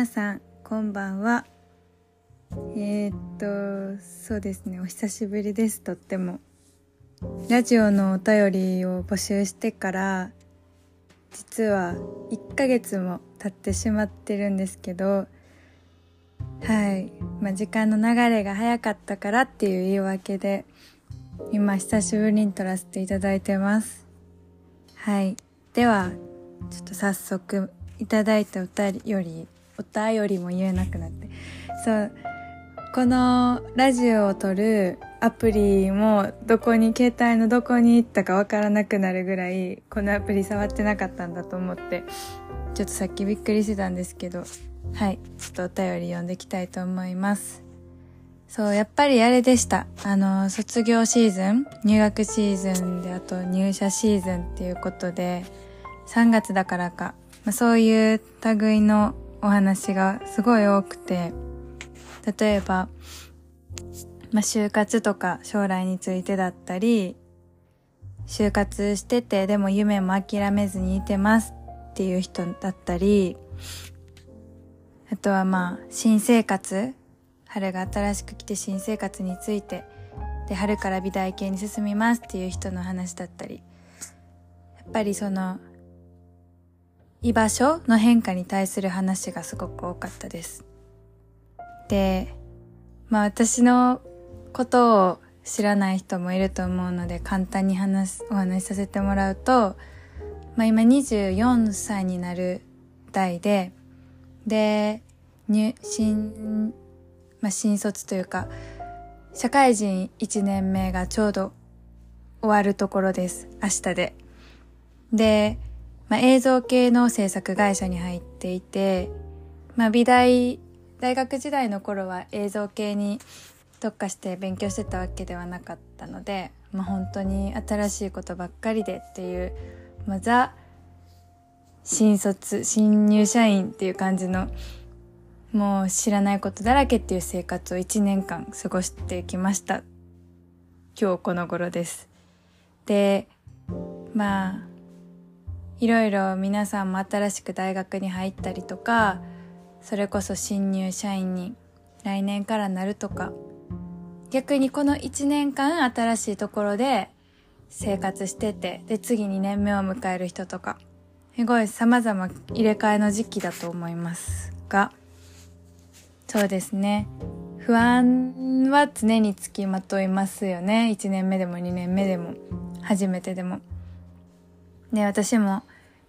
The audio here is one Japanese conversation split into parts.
皆さんこんばんは。えー、っとそうですね。お久しぶりです。とっても。ラジオのお便りを募集してから実は1ヶ月も経ってしまってるんですけどはい、まあ、時間の流れが早かったからっていう言い訳で今久しぶりに撮らせていただいてます。はい。ではちょっと早速いただいたお便りお便りも言えなくなって。そう。このラジオを撮るアプリもどこに携帯のどこに行ったかわからなくなるぐらいこのアプリ触ってなかったんだと思ってちょっとさっきびっくりしてたんですけどはい。ちょっとお便り読んでいきたいと思います。そうやっぱりあれでした。あの卒業シーズン入学シーズンであと入社シーズンっていうことで3月だからか、まあ、そういう類のお話がすごい多くて例えば、まあ、就活とか将来についてだったり就活しててでも夢も諦めずにいてますっていう人だったりあとはまあ新生活春が新しく来て新生活についてで春から美大系に進みますっていう人の話だったりやっぱりその居場所の変化に対する話がすごく多かったです。で、まあ私のことを知らない人もいると思うので簡単に話す、お話しさせてもらうと、まあ今24歳になる代で、で、入、新、まあ新卒というか、社会人1年目がちょうど終わるところです。明日で。で、まあ、映像系の制作会社に入っていて、まあ、美大、大学時代の頃は映像系に特化して勉強してたわけではなかったので、まあ、本当に新しいことばっかりでっていう、まあ、ザ、新卒、新入社員っていう感じの、もう知らないことだらけっていう生活を1年間過ごしてきました。今日この頃です。で、まあ、いろいろ皆さんも新しく大学に入ったりとかそれこそ新入社員に来年からなるとか逆にこの1年間新しいところで生活しててで次2年目を迎える人とかすごい様々入れ替えの時期だと思いますがそうですね不安は常につきまといますよね1年目でも2年目でも初めてでも。で私も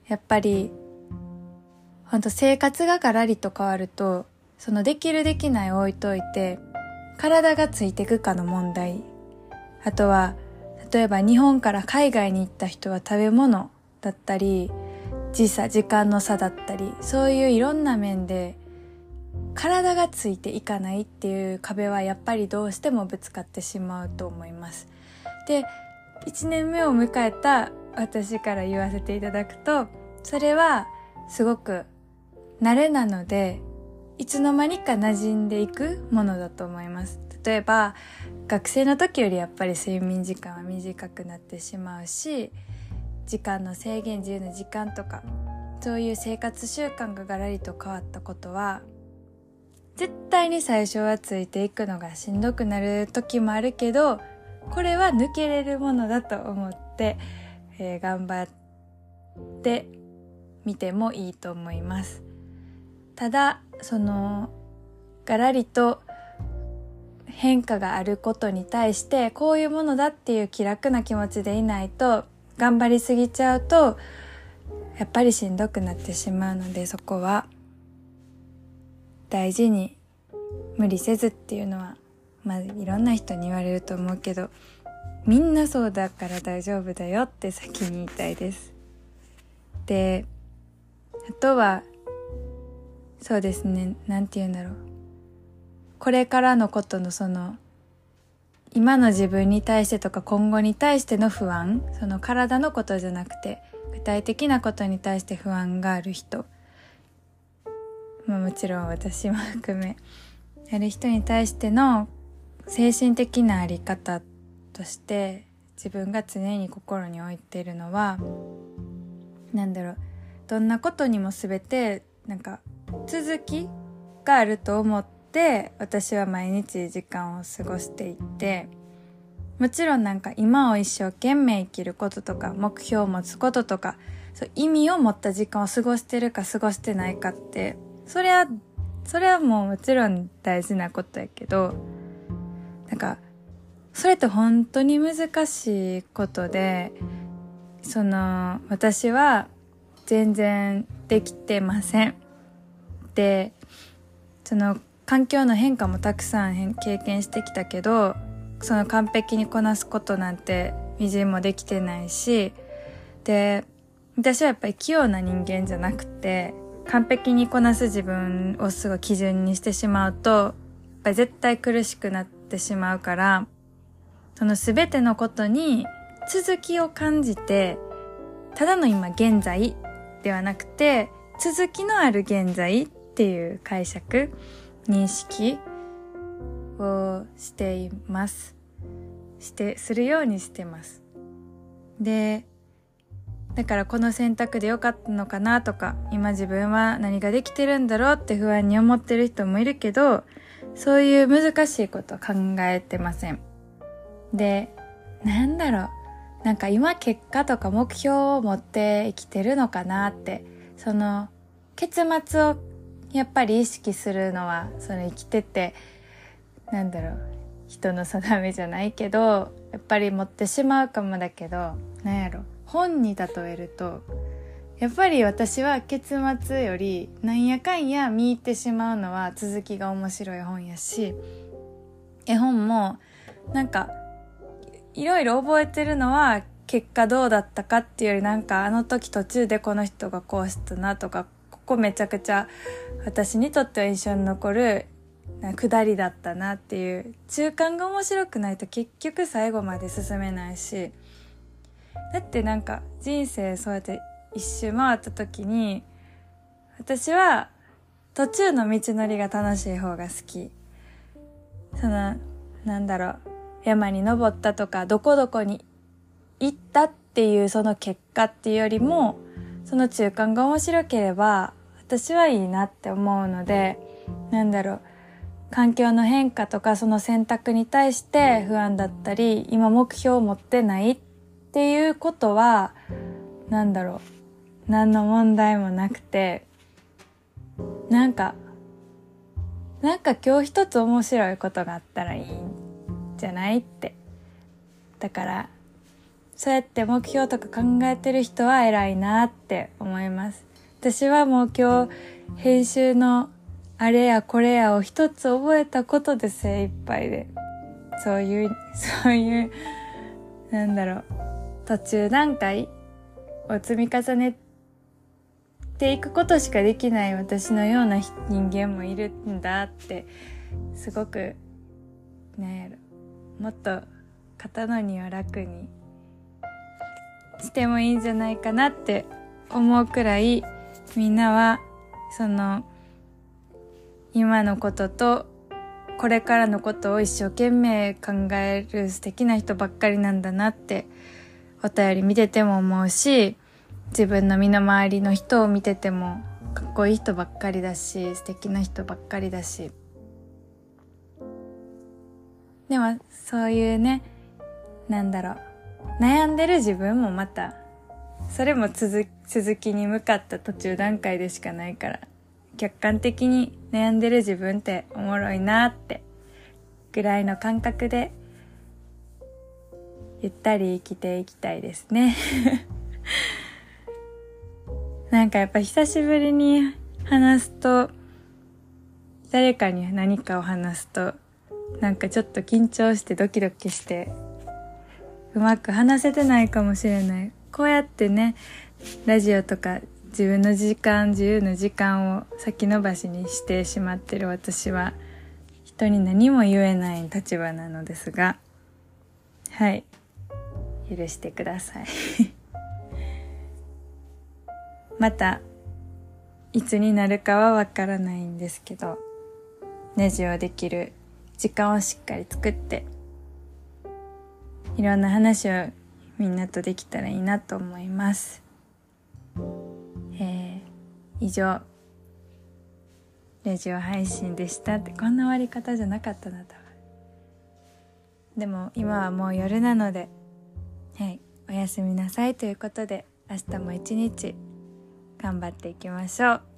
やっぱりほんと生活がガラリと変わるとそのできるできない置いといて体がついていくかの問題あとは例えば日本から海外に行った人は食べ物だったり時差時間の差だったりそういういろんな面で体がついていかないっていう壁はやっぱりどうしてもぶつかってしまうと思います。で1年目を迎えた私から言わせていただくとそれはすごく慣れなのでいつの間にか馴染んでいくものだと思います。例えば学生の時よりやっぱり睡眠時間は短くなってしまうし時間の制限自由な時間とかそういう生活習慣がガラリと変わったことは絶対に最初はついていくのがしんどくなる時もあるけどこれは抜けれるものだと思って、えー、頑張って見てもいいと思います。ただそのガラリと変化があることに対してこういうものだっていう気楽な気持ちでいないと頑張りすぎちゃうとやっぱりしんどくなってしまうのでそこは大事に無理せずっていうのはまあいろんな人に言われると思うけど。みんなそうだから大丈夫だよって先に言いたいです。であとはそうですね何て言うんだろうこれからのことのその今の自分に対してとか今後に対しての不安その体のことじゃなくて具体的なことに対して不安がある人、まあ、もちろん私も含めやる人に対しての精神的なあり方として自分が常に心に置いているのは何だろうどんなことにも全てなんか続きがあると思って私は毎日時間を過ごしていってもちろんなんか今を一生懸命生きることとか目標を持つこととかそう意味を持った時間を過ごしてるか過ごしてないかってそれはそれはもうもちろん大事なことやけどなんかそれって本当に難しいことでその私は全然できてません。でその環境の変化もたくさん経験してきたけどその完璧にこなすことなんてみじんもできてないしで私はやっぱり器用な人間じゃなくて完璧にこなす自分をすごい基準にしてしまうとやっぱり絶対苦しくなってしまうからその全てのことに続きを感じてただの今現在ではなくて続きのある現在っていう解釈認識をしています。してするようにしてます。でだからこの選択で良かったのかなとか今自分は何ができてるんだろうって不安に思ってる人もいるけどそういう難しいこと考えてません。でなんだろう。なんか今結果とか目標を持って生きてるのかなって。その結末をやっぱり意識するのはその生きててなんだろう。人の定めじゃないけどやっぱり持ってしまうかもだけどなんやろ。本に例えるとやっぱり私は結末よりなんやかんや見入ってしまうのは続きが面白い本やし絵本もなんかいろいろ覚えてるのは結果どうだったかっていうよりなんかあの時途中でこの人がこうしたなとかここめちゃくちゃ私にとっては印象に残る下りだったなっていう中間が面白くないと結局最後まで進めないし。だってなんか人生そうやって一周回った時に私は途中の道のりが楽しい方が好き。そのなんだろう。山に登ったとかどこどこに行ったっていうその結果っていうよりもその中間が面白ければ私はいいなって思うのでなんだろう環境の変化とかその選択に対して不安だったり今目標を持ってないっていうことはなんだろう何の問題もなくてなんかなんか今日一つ面白いことがあったらいいんじゃないって。だからそうやって目標とか考えてる人は偉いなって思います。私はもう今日編集のあれやこれやを一つ覚えたことで精一杯で。そういうそういうなんだろう。途中段階を積み重ねていくことしかできない私のような人間もいるんだってすごくなんやろ。もっと肩の荷は楽にしてもいいんじゃないかなって思うくらいみんなはその今のこととこれからのことを一生懸命考える素敵な人ばっかりなんだなってお便り見てても思うし自分の身の回りの人を見ててもかっこいい人ばっかりだし素敵な人ばっかりだしでもそういうねなんだろう悩んでる自分もまたそれも続きに向かった途中段階でしかないから客観的に悩んでる自分っておもろいなってぐらいの感覚でゆったり生きていきたいですね。なんかやっぱ久しぶりに話すと誰かに何かを話すとなんかちょっと緊張してドキドキしてうまく話せてないかもしれない。こうやってねラジオとか自分の時間自由の時間を先延ばしにしてしまってる私は人に何も言えない立場なのですがはい。許してください。またいつになるかはわからないんですけどネジをできる時間をしっかり作っていろんな話をみんなとできたらいいなと思います。え以上ラジオ配信でしたってこんな終わり方じゃなかったな多分でも今はもう夜なのではいおやすみなさいということで明日も一日頑張っていきましょう